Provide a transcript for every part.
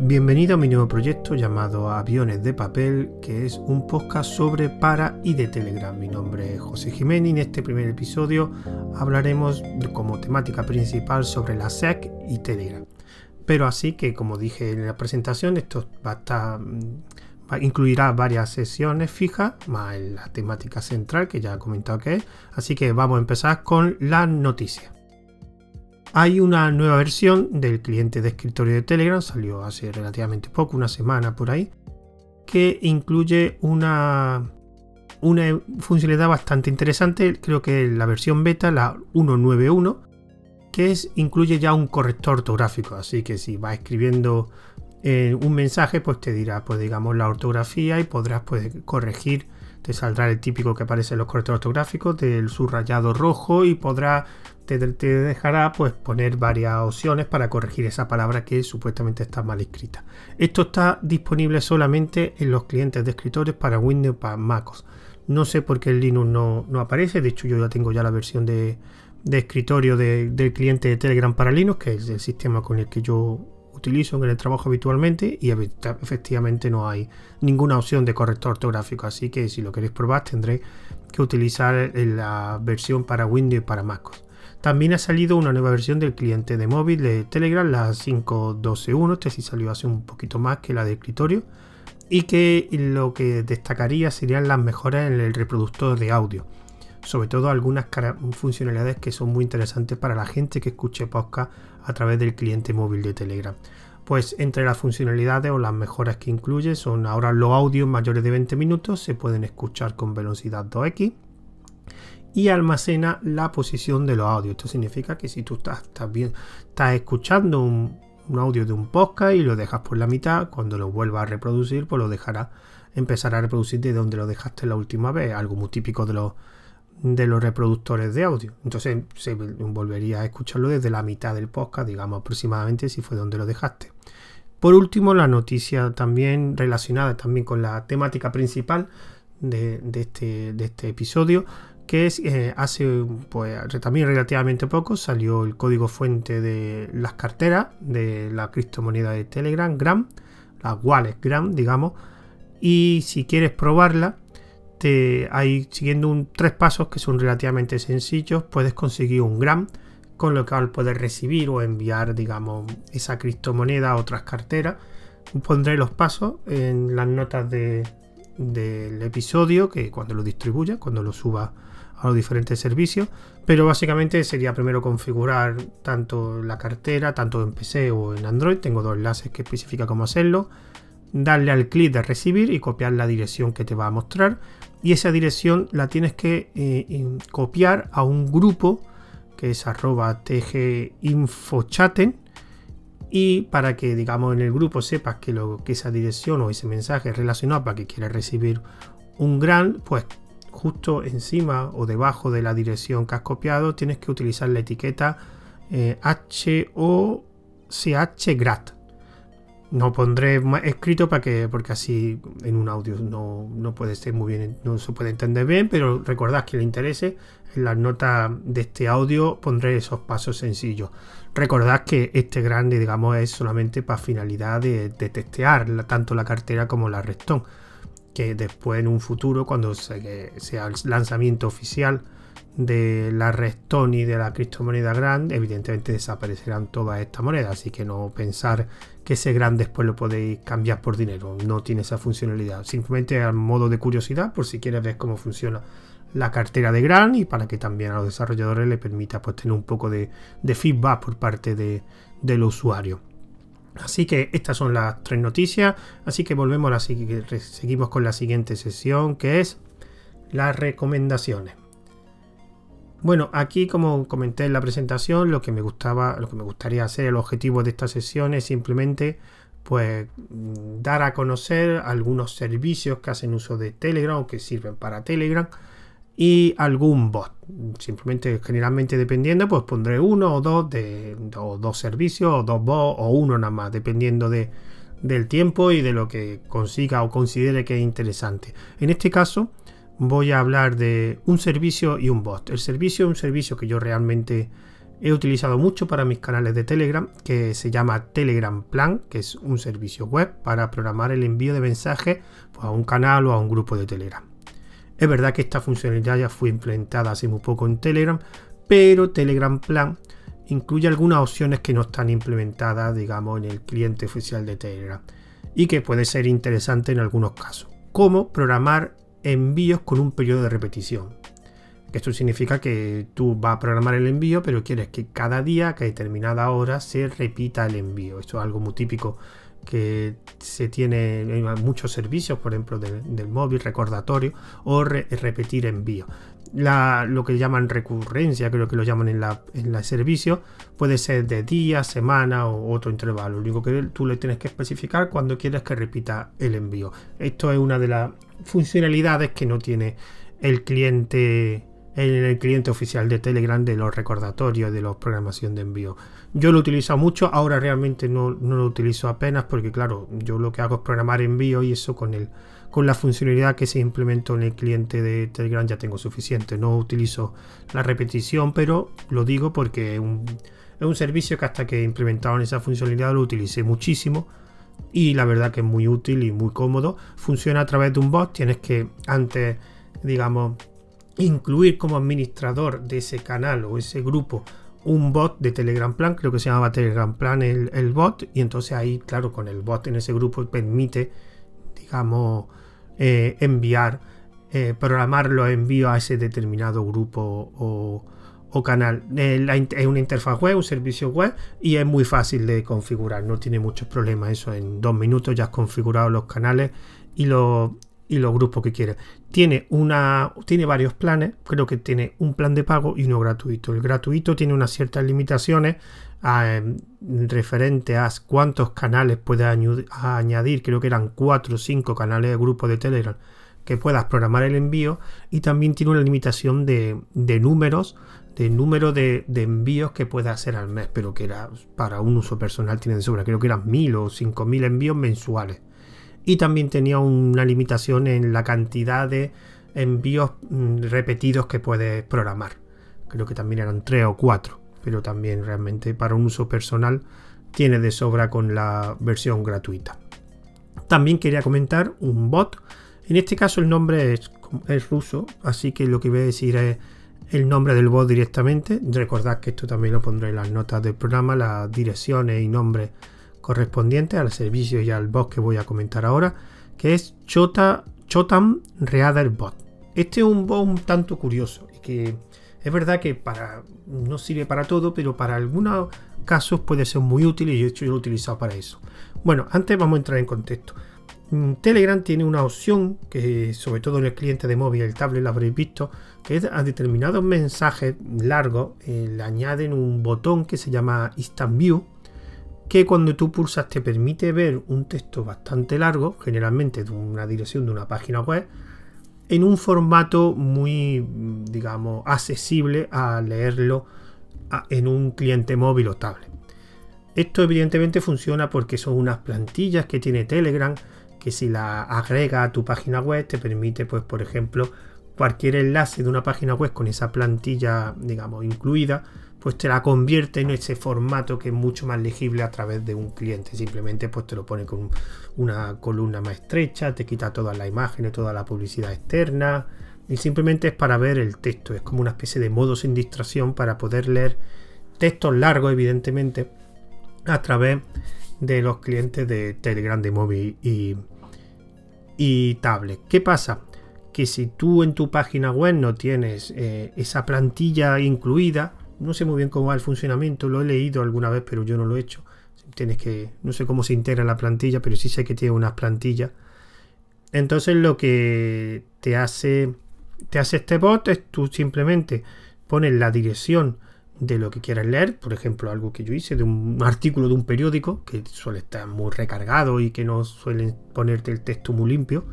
Bienvenido a mi nuevo proyecto llamado Aviones de Papel, que es un podcast sobre para y de Telegram. Mi nombre es José Jiménez y en este primer episodio hablaremos como temática principal sobre la SEC y Telegram. Pero así que, como dije en la presentación, esto va a estar, incluirá varias sesiones fijas, más la temática central que ya he comentado que es. Así que vamos a empezar con las noticias. Hay una nueva versión del cliente de escritorio de Telegram, salió hace relativamente poco, una semana por ahí, que incluye una, una funcionalidad bastante interesante, creo que la versión beta, la 191, que es, incluye ya un corrector ortográfico, así que si vas escribiendo eh, un mensaje, pues te dirá, pues digamos, la ortografía y podrás pues, corregir te saldrá el típico que aparece en los correctores ortográficos del subrayado rojo y podrá te, dejará pues poner varias opciones para corregir esa palabra que supuestamente está mal escrita. Esto está disponible solamente en los clientes de escritores para Windows para MacOS. No sé por qué el Linux no, aparece, de hecho yo ya tengo ya la versión de, escritorio del cliente de Telegram para Linux, que es el sistema con el que yo utilizo en el trabajo habitualmente y efectivamente no hay ninguna opción de corrector ortográfico, así que si lo queréis probar tendré que utilizar la versión para Windows y para MacOS. También ha salido una nueva versión del cliente de móvil de Telegram, la 5.12.1, este sí salió hace un poquito más que la de escritorio, y que lo que destacaría serían las mejoras en el reproductor de audio. Sobre todo algunas funcionalidades que son muy interesantes para la gente que escuche podcast a través del cliente móvil de Telegram. Pues entre las funcionalidades o las mejoras que incluye son ahora los audios mayores de 20 minutos se pueden escuchar con velocidad 2x y almacena la posición de los audios. Esto significa que si tú estás, bien, estás escuchando un, audio de un podcast y lo dejas por la mitad, cuando lo vuelvas a reproducir, pues lo dejará empezar a reproducir de donde lo dejaste la última vez, algo muy típico de los de los reproductores de audio. Entonces se volvería a escucharlo desde la mitad del podcast, digamos aproximadamente si fue donde lo dejaste. Por último, la noticia también relacionada también con la temática principal de, este, de este episodio que es eh, hace pues, también relativamente poco salió el código fuente de las carteras de la criptomoneda de Telegram, Gram, la wallet Gram, digamos, y si quieres probarla, te hay siguiendo un, tres pasos que son relativamente sencillos, puedes conseguir un Gram, con lo cual puedes recibir o enviar, digamos, esa criptomoneda a otras carteras. Pondré los pasos en las notas del episodio, que cuando lo distribuya, cuando lo suba a los diferentes servicios, pero básicamente sería primero configurar tanto la cartera, tanto en PC o en Android, tengo dos enlaces que especifica cómo hacerlo, darle al clic de recibir y copiar la dirección que te va a mostrar y esa dirección la tienes que eh, copiar a un grupo que es arroba tginfochaten y para que digamos en el grupo sepas que, lo, que esa dirección o ese mensaje es relacionado para que quieras recibir un gran, pues justo encima o debajo de la dirección que has copiado tienes que utilizar la etiqueta eh, HOCHGRAT. No pondré escrito para que, porque así en un audio no, puede ser muy bien, no se puede entender bien, pero recordad que le interese, en las notas de este audio pondré esos pasos sencillos. Recordad que este grande, digamos, es solamente para finalidad de, testear tanto la cartera como la Redstone que después en un futuro, cuando sea el lanzamiento oficial de la Redstone y de la criptomoneda Grand, evidentemente desaparecerán todas estas monedas, así que no pensar que ese Grand después lo podéis cambiar por dinero, no tiene esa funcionalidad, simplemente a modo de curiosidad, por si quieres ver cómo funciona la cartera de Grand y para que también a los desarrolladores le permita pues, tener un poco de, feedback por parte de, del usuario. Así que estas son las tres noticias. Así que volvemos a la, seguimos con la siguiente sesión que es las recomendaciones. Bueno, aquí como comenté en la presentación, lo que me gustaba, lo que me gustaría hacer, el objetivo de esta sesión es simplemente pues dar a conocer algunos servicios que hacen uso de Telegram o que sirven para Telegram y algún bot. Simplemente, generalmente dependiendo, pues pondré uno o dos de dos servicios o dos bots o uno nada más, dependiendo de, del tiempo y de lo que consiga o considere que es interesante. En este caso, voy a hablar de un servicio y un bot. El servicio es un servicio que yo realmente he utilizado mucho para mis canales de Telegram, que se llama Telegram Plan, que es un servicio web para programar el envío de mensajes pues, a un canal o a un grupo de Telegram. Es verdad que esta funcionalidad ya fue implementada hace muy poco en Telegram, pero Telegram Plan incluye algunas opciones que no están implementadas, digamos, en el cliente oficial de Telegram y que puede ser interesante en algunos casos, como programar envíos con un periodo de repetición. Esto significa que tú vas a programar el envío, pero quieres que cada día, que a determinada hora, se repita el envío. Esto es algo muy típico que se tiene en muchos servicios, por ejemplo, del, móvil, recordatorio o repetir envío. lo que llaman recurrencia, creo que lo llaman en la, en servicio, puede ser de día, semana o otro intervalo. Lo único que tú le tienes que especificar cuando quieres que repita el envío. Esto es una de las funcionalidades que no tiene el cliente en el cliente oficial de Telegram de los recordatorios de la programación de envío. Yo lo utilizo mucho, ahora realmente no, lo utilizo apenas porque claro, yo lo que hago es programar envío y eso con el con la funcionalidad que se implementó en el cliente de Telegram ya tengo suficiente. No utilizo la repetición, pero lo digo porque es un, es un servicio que hasta que implementaron esa funcionalidad lo utilicé muchísimo y la verdad que es muy útil y muy cómodo. Funciona a través de un bot, tienes que antes, digamos, incluir como administrador de ese canal o ese grupo un bot de Telegram Plan, creo que se llamaba Telegram Plan el, bot, y entonces ahí, claro, con el bot en ese grupo permite, digamos, eh, enviar, eh, programar los envíos a ese determinado grupo o, canal. es una interfaz web, un servicio web, y es muy fácil de configurar, no tiene muchos problemas. Eso en dos minutos ya has configurado los canales y los, y los grupos que quieras. Tiene, una, tiene varios planes, creo que tiene un plan de pago y uno gratuito. El gratuito tiene unas ciertas limitaciones eh, referente a cuántos canales puedes añadir, creo que eran 4 o 5 canales de grupo de Telegram que puedas programar el envío y también tiene una limitación de, números de número de, envíos que puedas hacer al mes, pero que era para un uso personal tiene de sobra, creo que eran mil o cinco mil envíos mensuales y también tenía una limitación en la cantidad de envíos mm, repetidos que puedes programar. Creo que también eran 3 o 4, pero también realmente para un uso personal tiene de sobra con la versión gratuita. También quería comentar un bot. En este caso el nombre es, es ruso, así que lo que voy a decir es el nombre del bot directamente. Recordad que esto también lo pondré en las notas del programa, las direcciones y nombres correspondiente al servicio y al bot que voy a comentar ahora, que es Chota, Chotam Reader Bot. Este es un bot un tanto curioso que es verdad que para, no sirve para todo, pero para algunos casos puede ser muy útil y yo, yo lo he utilizado para eso. Bueno, antes vamos a entrar en contexto. Mm, Telegram tiene una opción que sobre todo en el cliente de móvil, el tablet, lo habréis visto, a determinados mensajes largos eh, le añaden un botón que se llama Instant View que cuando tú pulsas te permite ver un texto bastante largo, generalmente de una dirección de una página web, en un formato muy, digamos, accesible a leerlo en un cliente móvil o tablet. Esto evidentemente funciona porque son unas plantillas que tiene Telegram que si la agrega a tu página web te permite, pues, por ejemplo, cualquier enlace de una página web con esa plantilla, digamos, incluida, pues te la convierte en ese formato que es mucho más legible a través de un cliente. Simplemente pues te lo pone con una columna más estrecha, te quita todas las imágenes, toda la publicidad externa y simplemente es para ver el texto. Es como una especie de modo sin distracción para poder leer textos largos, evidentemente, a través de los clientes de Telegram de móvil y, y tablet. ¿Qué pasa? Que si tú en tu página web no tienes eh, esa plantilla incluida, no sé muy bien cómo va el funcionamiento, lo he leído alguna vez, pero yo no lo he hecho. Tienes que, no sé cómo se integra la plantilla, pero sí sé que tiene unas plantillas. Entonces lo que te hace, te hace este bot es tú simplemente pones la dirección de lo que quieras leer, por ejemplo, algo que yo hice de un artículo de un periódico que suele estar muy recargado y que no suelen ponerte el texto muy limpio.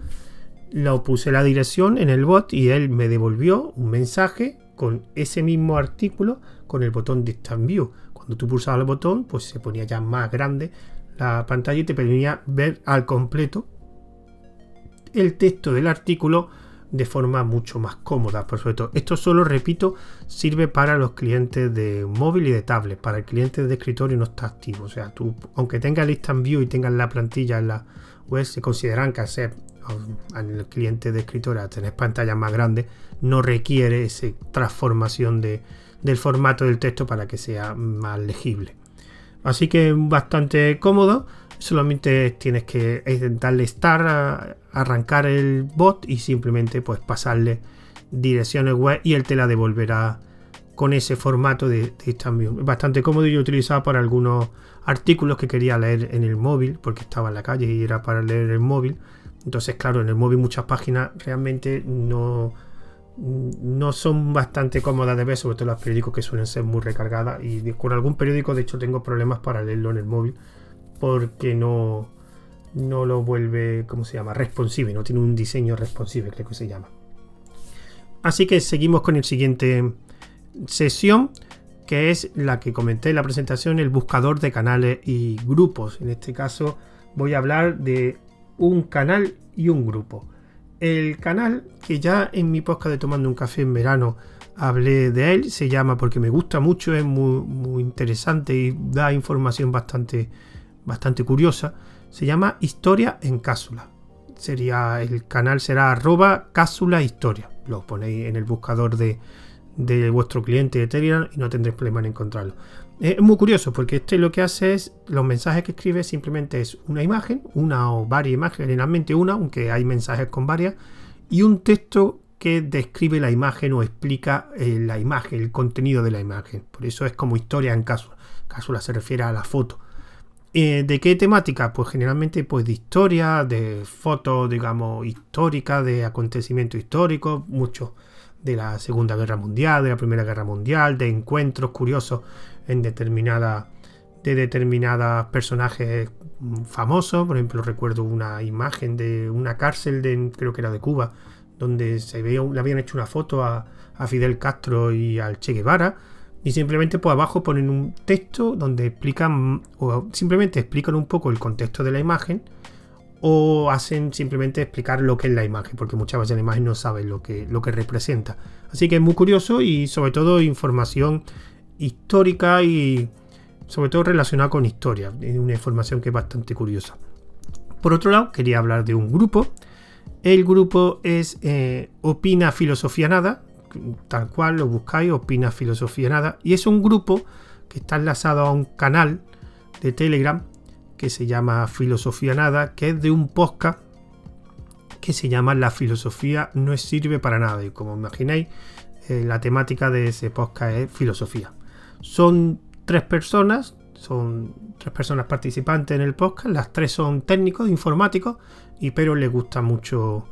Lo puse la dirección en el bot y él me devolvió un mensaje con ese mismo artículo con el botón Distant View. Cuando tú pulsabas el botón, pues se ponía ya más grande la pantalla y te permitía ver al completo el texto del artículo de forma mucho más cómoda. Por supuesto, esto solo, repito, sirve para los clientes de móvil y de tablet. Para el cliente de escritorio no está activo. O sea, tú, aunque tengas lista en view y tengas la plantilla en la web, se consideran que hacer al cliente de escritorio a tener pantallas más grandes no requiere esa transformación de, del formato del texto para que sea más legible. Así que bastante cómodo solamente tienes que darle start, arrancar el bot y simplemente pues pasarle direcciones web y él te la devolverá con ese formato de, de Bastante cómodo y yo utilizaba para algunos artículos que quería leer en el móvil porque estaba en la calle y era para leer el móvil. Entonces, claro, en el móvil muchas páginas realmente no, no son bastante cómodas de ver, sobre todo los periódicos que suelen ser muy recargadas. Y con algún periódico, de hecho, tengo problemas para leerlo en el móvil porque no, no lo vuelve, ¿cómo se llama? Responsive, no tiene un diseño responsive, creo que se llama. Así que seguimos con el siguiente sesión, que es la que comenté en la presentación, el buscador de canales y grupos. En este caso voy a hablar de un canal y un grupo. El canal, que ya en mi podcast de Tomando un Café en Verano hablé de él, se llama porque me gusta mucho, es muy, muy interesante y da información bastante bastante curiosa, se llama Historia en Cápsula. Sería, el canal será arroba cápsula historia. Lo ponéis en el buscador de, vuestro cliente de Telegram y no tendréis problema en encontrarlo. Es muy curioso porque este lo que hace es, los mensajes que escribe simplemente es una imagen, una o varias imágenes, generalmente una, aunque hay mensajes con varias, y un texto que describe la imagen o explica eh, la imagen, el contenido de la imagen. Por eso es como historia en cápsula. Cápsula se refiere a la foto. Eh, ¿De qué temática? Pues generalmente pues de historia, de fotos, digamos, históricas, de acontecimientos históricos, mucho de la Segunda Guerra Mundial, de la Primera Guerra Mundial, de encuentros curiosos en determinada de determinados personajes famosos. Por ejemplo, recuerdo una imagen de una cárcel de, creo que era de Cuba, donde se veía, le habían hecho una foto a, a Fidel Castro y al Che Guevara y simplemente por abajo ponen un texto donde explican o simplemente explican un poco el contexto de la imagen o hacen simplemente explicar lo que es la imagen, porque muchas veces la imagen no sabe lo que, lo que representa. Así que es muy curioso y sobre todo información histórica y sobre todo relacionada con historia. Una información que es bastante curiosa. Por otro lado, quería hablar de un grupo. El grupo es eh, Opina Filosofía Nada, tal cual lo buscáis, Opina Filosofía Nada. Y es un grupo que está enlazado a un canal de Telegram que se llama Filosofía Nada, que es de un podcast que se llama La filosofía no sirve para nada. Y como imagináis, eh, la temática de ese podcast es filosofía. Son tres personas, son tres personas participantes en el podcast, las tres son técnicos, informáticos, y pero les gusta mucho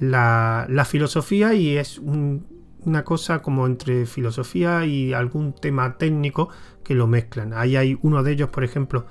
la, la filosofía y es un, una cosa como entre filosofía y algún tema técnico que lo mezclan. Ahí hay uno de ellos, por ejemplo,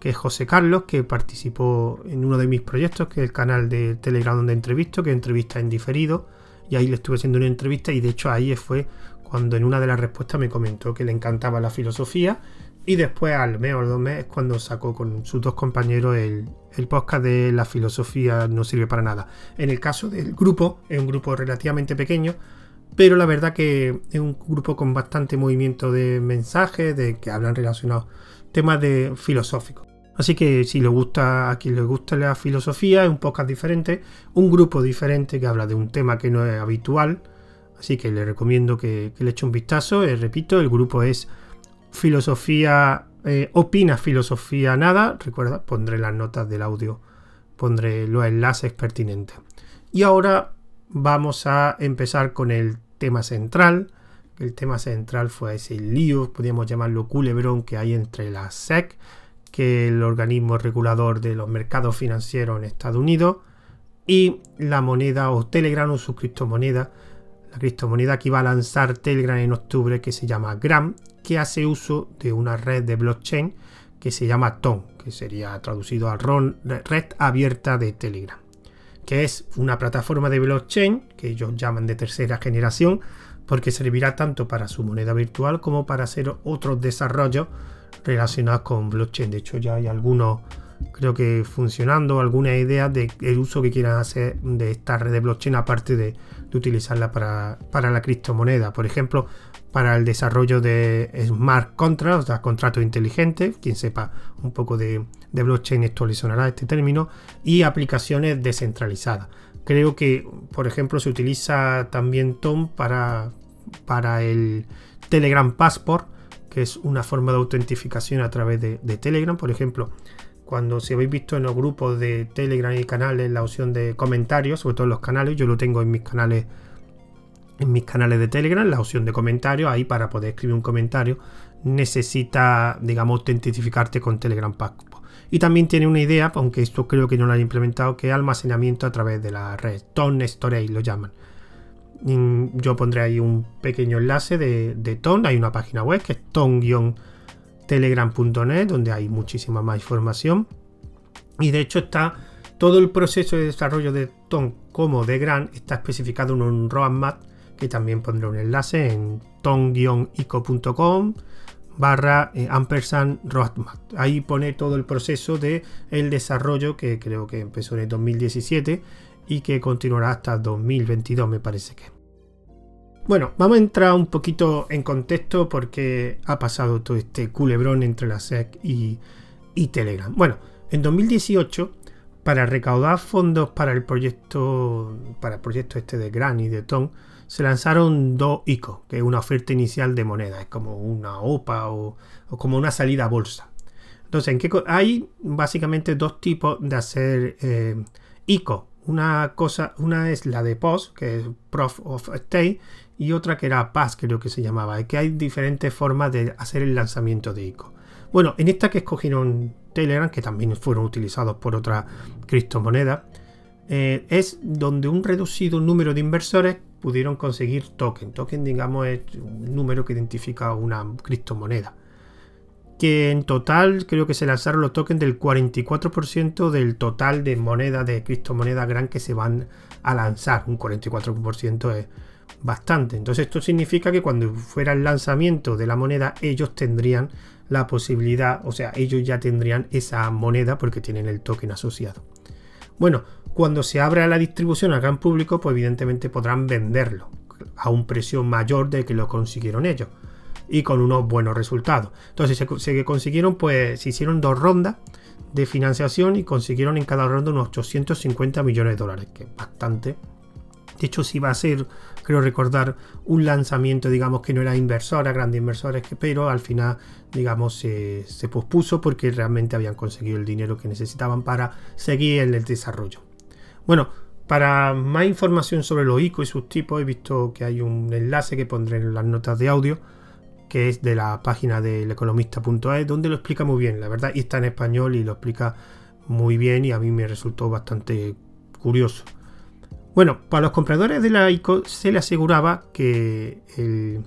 que es José Carlos, que participó en uno de mis proyectos, que es el canal de Telegram donde entrevisto, que entrevista en diferido, y ahí le estuve haciendo una entrevista y de hecho ahí fue cuando en una de las respuestas me comentó que le encantaba la filosofía y después al mes o dos meses cuando sacó con sus dos compañeros el, el podcast de la filosofía no sirve para nada. En el caso del grupo, es un grupo relativamente pequeño, pero la verdad que es un grupo con bastante movimiento de mensajes, de que hablan relacionados temas de filosóficos. Así que si le gusta a quien le gusta la filosofía, es un podcast diferente, un grupo diferente que habla de un tema que no es habitual. Así que le recomiendo que, le eche un vistazo. Eh, repito, el grupo es Filosofía, eh, Opina Filosofía Nada. Recuerda, pondré las notas del audio, pondré los enlaces pertinentes. Y ahora vamos a empezar con el tema central. El tema central fue ese lío, podríamos llamarlo culebrón que hay entre la SEC, que es el organismo regulador de los mercados financieros en Estados Unidos, y la moneda o Telegram o su criptomoneda, la criptomoneda que iba a lanzar Telegram en octubre, que se llama Gram, que hace uso de una red de blockchain que se llama TON, que sería traducido a red abierta de Telegram que es una plataforma de blockchain que ellos llaman de tercera generación, porque servirá tanto para su moneda virtual como para hacer otros desarrollos relacionados con blockchain. De hecho, ya hay algunos creo que funcionando, algunas ideas del uso que quieran hacer de esta red de blockchain aparte de, utilizarla para, la criptomoneda. Por ejemplo, para el desarrollo de smart contracts, o sea, contratos inteligentes, quien sepa un poco de, de blockchain esto le sonará este término, y aplicaciones descentralizadas. Creo que, por ejemplo, se utiliza también Tom para, para el Telegram Passport, que es una forma de autentificación a través de, Telegram. Por ejemplo, cuando si habéis visto en los grupos de Telegram y canales la opción de comentarios, sobre todo en los canales, yo lo tengo en mis canales en mis canales de Telegram, la opción de comentarios, ahí para poder escribir un comentario necesita, digamos, autentificarte con Telegram Passport. Y también tiene una idea, aunque esto creo que no lo han implementado, que es almacenamiento a través de la red. Ton Storage lo llaman. Yo pondré ahí un pequeño enlace de, de Ton. Hay una página web que es ton-telegram.net donde hay muchísima más información. Y de hecho está todo el proceso de desarrollo de Ton como de Gran está especificado en un roadmap que también pondré un enlace en ton-ico.com barra eh, ampersand roadmap. Ahí pone todo el proceso de el desarrollo que creo que empezó en el 2017 y que continuará hasta 2022 me parece que. Bueno, vamos a entrar un poquito en contexto porque ha pasado todo este culebrón entre la SEC y, Telegram. Bueno, en 2018, para recaudar fondos para el proyecto, para el proyecto este de Gran y de Tom, se lanzaron dos ICO, que es una oferta inicial de moneda, es como una OPA o, como una salida a bolsa. Entonces, ¿en qué hay básicamente dos tipos de hacer eh, ICO. Una cosa, una es la de POS, que es Proof of Stake, y otra que era PAS, creo que se llamaba. Es que hay diferentes formas de hacer el lanzamiento de ICO. Bueno, en esta que escogieron Telegram, que también fueron utilizados por otra criptomoneda, eh, es donde un reducido número de inversores pudieron conseguir token. Token, digamos, es un número que identifica una criptomoneda que en total creo que se lanzaron los tokens del 44% del total de monedas, de criptomonedas gran que se van a lanzar. Un 44% es bastante. Entonces esto significa que cuando fuera el lanzamiento de la moneda, ellos tendrían la posibilidad, o sea, ellos ya tendrían esa moneda porque tienen el token asociado. Bueno, cuando se abra la distribución al gran público, pues evidentemente podrán venderlo a un precio mayor de que lo consiguieron ellos y con unos buenos resultados. Entonces se, consiguieron, pues se hicieron dos rondas de financiación y consiguieron en cada ronda unos 850 millones de dólares, que es bastante. De hecho, si va a ser, creo recordar, un lanzamiento, digamos, que no era inversora, grandes inversores, pero al final, digamos, se, se pospuso porque realmente habían conseguido el dinero que necesitaban para seguir en el desarrollo. Bueno, para más información sobre los ICO y sus tipos, he visto que hay un enlace que pondré en las notas de audio que es de la página del economista.es, donde lo explica muy bien, la verdad, y está en español y lo explica muy bien y a mí me resultó bastante curioso. Bueno, para los compradores de la ICO se le aseguraba que el,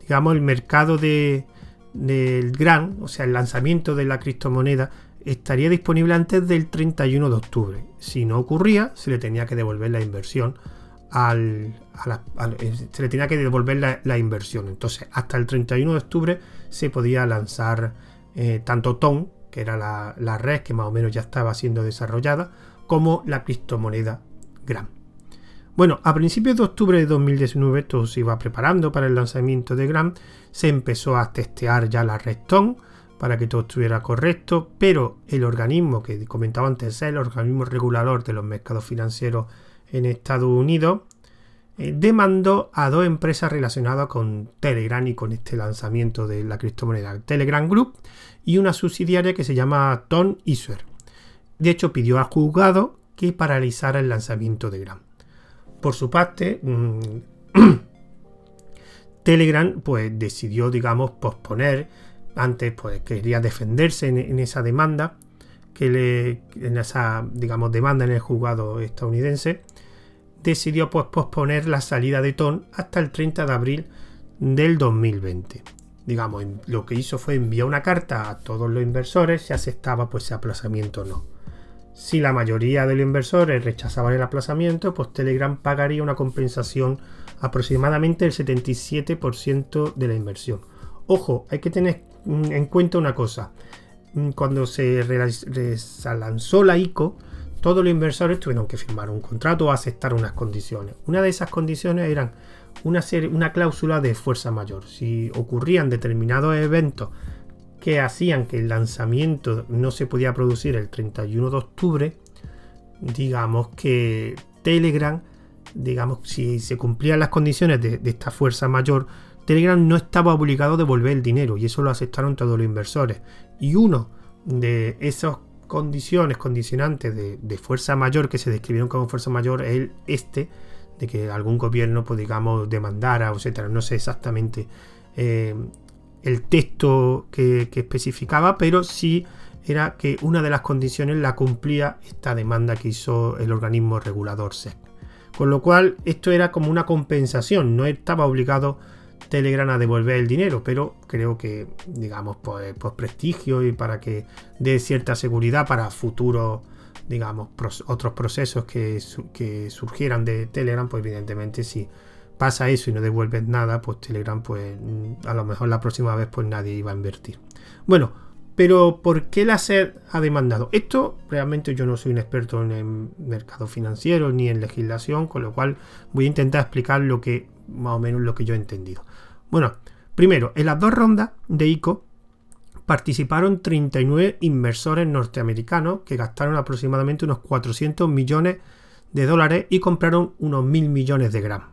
digamos, el mercado de, del gran, o sea, el lanzamiento de la criptomoneda, estaría disponible antes del 31 de octubre. Si no ocurría, se le tenía que devolver la inversión eh, se le tenía que devolver la, inversión. Entonces, hasta el 31 de octubre se podía lanzar eh, tanto TON, que era la, red que más o menos ya estaba siendo desarrollada, como la criptomoneda GRAM. Bueno, a principios de octubre de 2019 todo se iba preparando para el lanzamiento de GRAM, se empezó a testear ya la red TON para que todo estuviera correcto, pero el organismo que comentaba antes, el organismo regulador de los mercados financieros en Estados Unidos, eh, demandó a dos empresas relacionadas con Telegram y con este lanzamiento de la criptomoneda, Telegram Group, y una subsidiaria que se llama Tom Iswer. De hecho, pidió al juzgado que paralizara el lanzamiento de Gram. Por su parte, mm, Telegram pues decidió, digamos, posponer, antes pues quería defenderse en, esa demanda, que le, en esa, digamos, demanda en el juzgado estadounidense, decidió pues, posponer la salida de TON hasta el 30 de abril del 2020. Digamos, lo que hizo fue enviar una carta a todos los inversores si aceptaba pues, ese aplazamiento o no. Si la mayoría de los inversores rechazaban el aplazamiento, pues Telegram pagaría una compensación aproximadamente del 77% de la inversión. Ojo, hay que tener en cuenta una cosa. mm, cuando se lanzó la ICO, todos los inversores tuvieron que firmar un contrato o aceptar unas condiciones. Una de esas condiciones eran una, serie, una cláusula de fuerza mayor. Si ocurrían determinados eventos que hacían que el lanzamiento no se podía producir el 31 de octubre, digamos que Telegram, digamos, si se cumplían las condiciones de esta fuerza mayor, Telegram no estaba obligado a devolver el dinero y eso lo aceptaron todos los inversores. Y uno de esos condiciones, condicionantes de, fuerza mayor que se describieron como fuerza mayor es el este, de que algún gobierno, pues digamos, demandara, etcétera. No sé exactamente eh, el texto que, especificaba, pero sí era que una de las condiciones la cumplía esta demanda que hizo el organismo regulador SEC. Con lo cual, esto era como una compensación, no estaba obligado Telegram a devolver el dinero, pero creo que, digamos, por, prestigio y para que dé cierta seguridad para futuros, digamos, otros procesos que, que, surgieran de Telegram, pues evidentemente si pasa eso y no devuelves nada, pues Telegram, pues a lo mejor la próxima vez pues nadie iba a invertir. Bueno, pero ¿por qué la SED ha demandado? Esto realmente yo no soy un experto en el mercado financiero ni en legislación, con lo cual voy a intentar explicar lo que más o menos lo que yo he entendido. Bueno, primero, en las dos rondas de ICO participaron 39 inversores norteamericanos que gastaron aproximadamente unos 400 millones de dólares y compraron unos mil millones de gramos.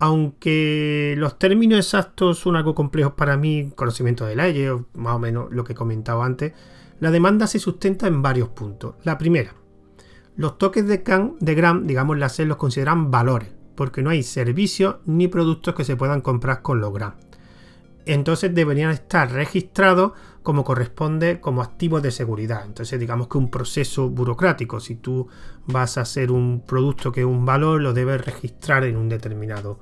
Aunque los términos exactos son algo complejos para mí, conocimiento de leyes, más o menos lo que he comentado antes, la demanda se sustenta en varios puntos. La primera, los toques de, can, de Gram, digamos, la SED los consideran valores, porque no hay servicios ni productos que se puedan comprar con los GRAM. Entonces deberían estar registrados como corresponde como activos de seguridad. Entonces digamos que un proceso burocrático. Si tú vas a hacer un producto que es un valor, lo debes registrar en un determinado,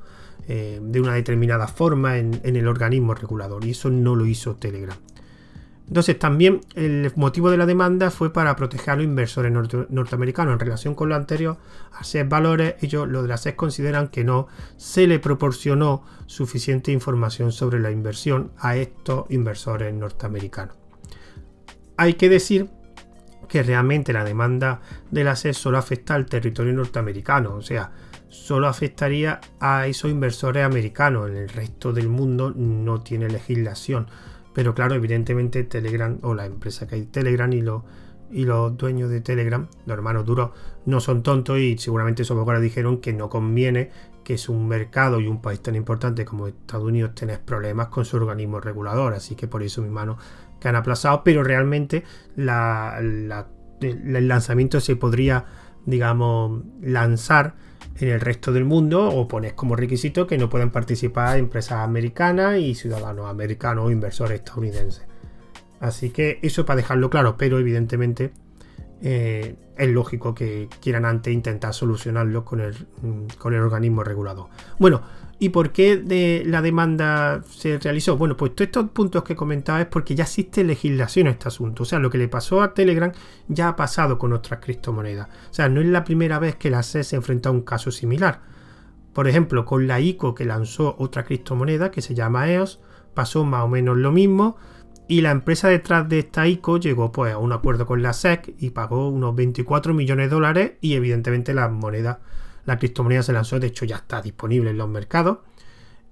eh, de una determinada forma en el organismo regulador. Y eso no lo hizo Telegram. Entonces también el motivo de la demanda fue para proteger a los inversores norteamericanos en relación con lo anterior, a ser valores, ellos los de la SEC consideran que no se le proporcionó suficiente información sobre la inversión a estos inversores norteamericanos. Hay que decir que realmente la demanda de la SEC solo afecta al territorio norteamericano, o sea, solo afectaría a esos inversores americanos, en el resto del mundo no tiene legislación pero claro, evidentemente Telegram o la empresa que hay Telegram y los, y los dueños de Telegram, los hermanos duros, no son tontos y seguramente esos ahora dijeron que no conviene que es un mercado y un país tan importante como Estados Unidos tener problemas con su organismo regulador. Así que por eso, mi mano, que han aplazado, pero realmente el lanzamiento se podría, digamos, lanzar en el resto del mundo o pones como requisito que no pueden participar empresas americanas y ciudadanos americanos o inversores estadounidenses. Así que eso para dejarlo claro, pero evidentemente eh, es lógico que quieran antes intentar solucionarlo con el, mm, con el organismo regulador. Bueno, ¿Y por qué la demanda se realizó? Bueno, pues todos estos puntos que comentaba es porque ya existe legislación en este asunto. O sea, lo que le pasó a Telegram ya ha pasado con otras criptomonedas. O sea, no es la primera vez que la SEC se enfrenta a un caso similar. Por ejemplo, con la ICO que lanzó otra criptomoneda que se llama EOS, pasó más o menos lo mismo. Y la empresa detrás de esta ICO llegó pues, a un acuerdo con la SEC y pagó unos 24 millones de dólares y evidentemente las monedas la criptomoneda se lanzó, de hecho ya está disponible en los mercados.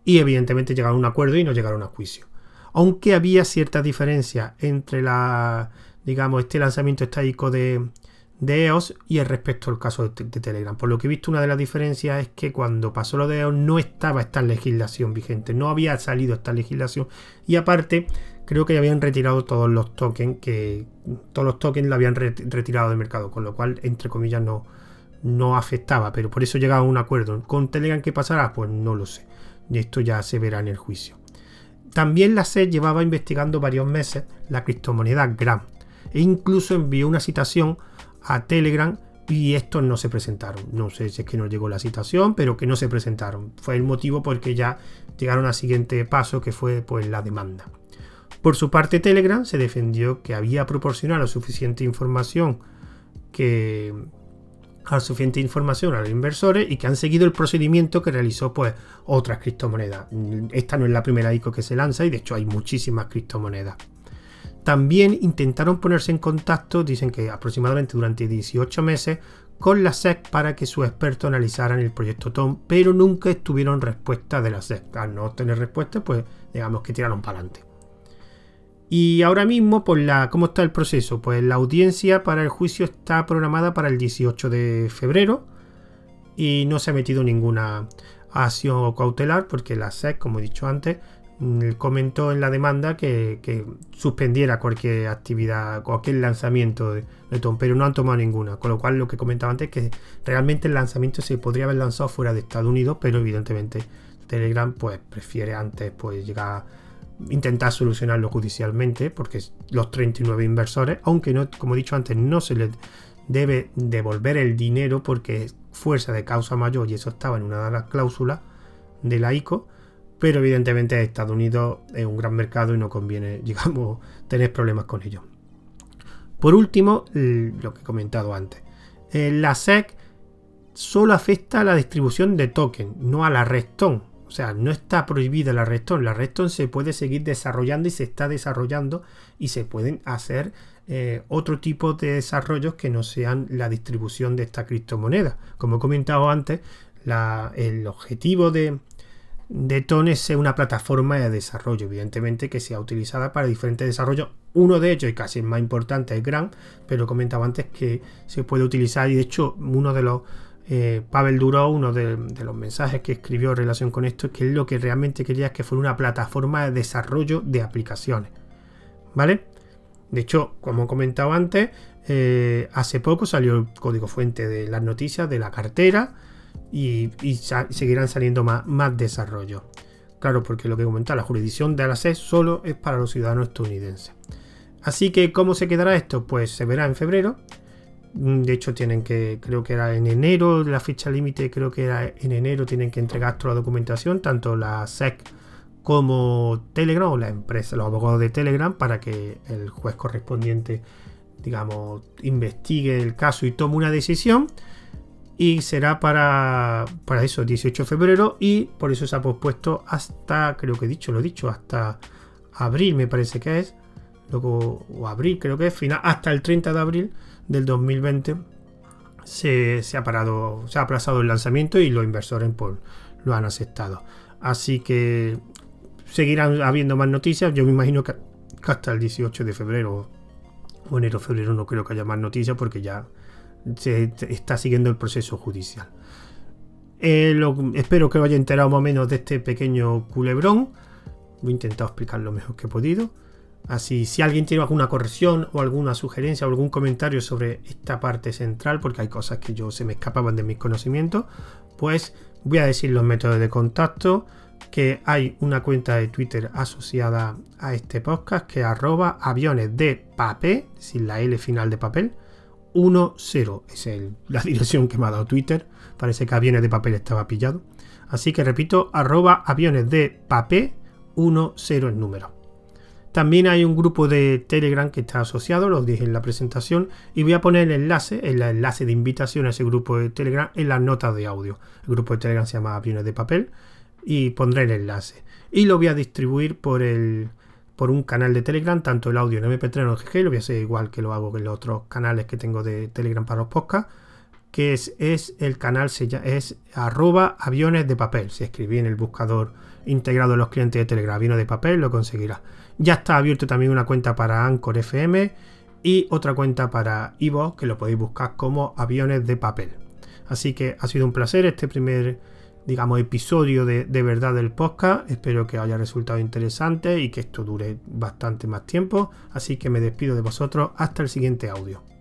Y evidentemente llegaron a un acuerdo y no llegaron a juicio. Aunque había cierta diferencia entre la, digamos, este lanzamiento estático de, de EOS y el respecto al caso de, Telegram. Por lo que he visto, una de las diferencias es que cuando pasó lo de EOS no estaba esta legislación vigente, no había salido esta legislación y aparte creo que ya habían retirado todos los tokens que todos los tokens la habían retirado del mercado, con lo cual entre comillas no, no afectaba, pero por eso llegaba a un acuerdo. ¿Con Telegram qué pasará? Pues no lo sé. Y esto ya se verá en el juicio. También la SED llevaba investigando varios meses la criptomoneda Gram e incluso envió una citación a Telegram y estos no se presentaron. No sé si es que no llegó la citación, pero que no se presentaron. Fue el motivo porque ya llegaron al siguiente paso que fue pues la demanda. Por su parte Telegram se defendió que había proporcionado suficiente información que, a suficiente información a los inversores y que han seguido el procedimiento que realizó pues otras criptomonedas. Esta no es la primera ICO que se lanza y de hecho hay muchísimas criptomonedas. también intentaron ponerse en contacto, dicen que aproximadamente durante 18 meses, con la SEC para que sus expertos analizaran el proyecto Tom, pero nunca estuvieron respuesta de la SEC. Al no tener respuesta, pues digamos que tiraron para adelante. Y ahora mismo, pues la, ¿cómo está el proceso? Pues la audiencia para el juicio está programada para el 18 de febrero y no se ha metido ninguna acción cautelar porque la SEC, como he dicho antes, mm, comentó en la demanda que, suspendiera cualquier actividad, cualquier lanzamiento de, Tom, pero no han tomado ninguna. Con lo cual, lo que comentaba antes es que realmente el lanzamiento se podría haber lanzado fuera de Estados Unidos, pero evidentemente Telegram pues prefiere antes pues llegar intentar solucionarlo judicialmente, porque los 39 inversores, aunque no, como he dicho antes, no se les debe devolver el dinero porque es fuerza de causa mayor y eso estaba en una de las cláusulas de la ICO, pero evidentemente Estados Unidos es un gran mercado y no conviene, digamos, tener problemas con ello. Por último, lo que he comentado antes, eh, la SEC solo afecta a la distribución de token, no a la Redstone. O sea, no está prohibida la Redstone. La Redstone se puede seguir desarrollando y se está desarrollando y se pueden hacer eh, otro tipo de desarrollos que no sean la distribución de esta criptomoneda. Como he comentado antes, el objetivo de, de TON es una plataforma de desarrollo, evidentemente que sea utilizada para diferentes desarrollos. Uno de ellos, y casi el más importante, es Gran, pero comentaba antes que se puede utilizar y de hecho uno de los eh, Pavel Duró, uno de, los mensajes que escribió en relación con esto, es que lo que realmente quería es que fuera una plataforma de desarrollo de aplicaciones. ¿Vale? De hecho, como he comentado antes, eh, hace poco salió el código fuente de las noticias de la cartera y, seguirán saliendo más, más desarrollos. Claro, porque lo que comentaba, la jurisdicción de la SES solo es para los ciudadanos estadounidenses. Así que, ¿cómo se quedará esto? Pues se verá en febrero. Mm, de hecho, tienen que, creo que era en enero, la fecha límite, creo que era en enero, tienen que entregar toda la documentación, tanto la SEC como Telegram o la empresa, los abogados de Telegram, para que el juez correspondiente, digamos, investigue el caso y tome una decisión. Y será para, para eso, 18 de febrero, y por eso se ha pospuesto hasta, creo que he dicho, lo he dicho, hasta abril, me parece que es, luego, o abril, creo que es, final, hasta el 30 de abril del 2020 se, ha parado, se ha aplazado el lanzamiento y los inversores pues, lo han aceptado. Así que seguirán habiendo más noticias. Yo me imagino que, hasta el 18 de febrero o enero febrero no creo que haya más noticias porque ya se está siguiendo el proceso judicial. Eh, espero que os haya enterado más o menos de este pequeño culebrón. Voy a intentar explicar lo mejor que he podido. Así, si alguien tiene alguna corrección o alguna sugerencia o algún comentario sobre esta parte central, porque hay cosas que yo se me escapaban de mis conocimientos, pues voy a decir los métodos de contacto, que hay una cuenta de Twitter asociada a este podcast que es arroba aviones de papel, sin la L final de papel, 10. Es la dirección que me ha dado Twitter. Parece que aviones de papel estaba pillado. Así que repito, arroba aviones de papel 10 el número. También hay un grupo de Telegram que está asociado, lo dije en la presentación, y voy a poner el enlace, el enlace de invitación a ese grupo de Telegram en las notas de audio. El grupo de Telegram se llama Aviones de Papel y pondré el enlace. Y lo voy a distribuir por el por un canal de Telegram, tanto el audio en MP3 o en GG, lo voy a hacer igual que lo hago en los otros canales que tengo de Telegram para los podcasts, que es, el canal, es arroba aviones de papel. Si escribí en el buscador integrado en los clientes de Telegram, aviones de papel, lo conseguirá. Ya está abierto también una cuenta para Anchor FM y otra cuenta para Ivo que lo podéis buscar como aviones de papel. Así que ha sido un placer este primer, digamos, episodio de, de verdad del podcast. Espero que haya resultado interesante y que esto dure bastante más tiempo. Así que me despido de vosotros hasta el siguiente audio.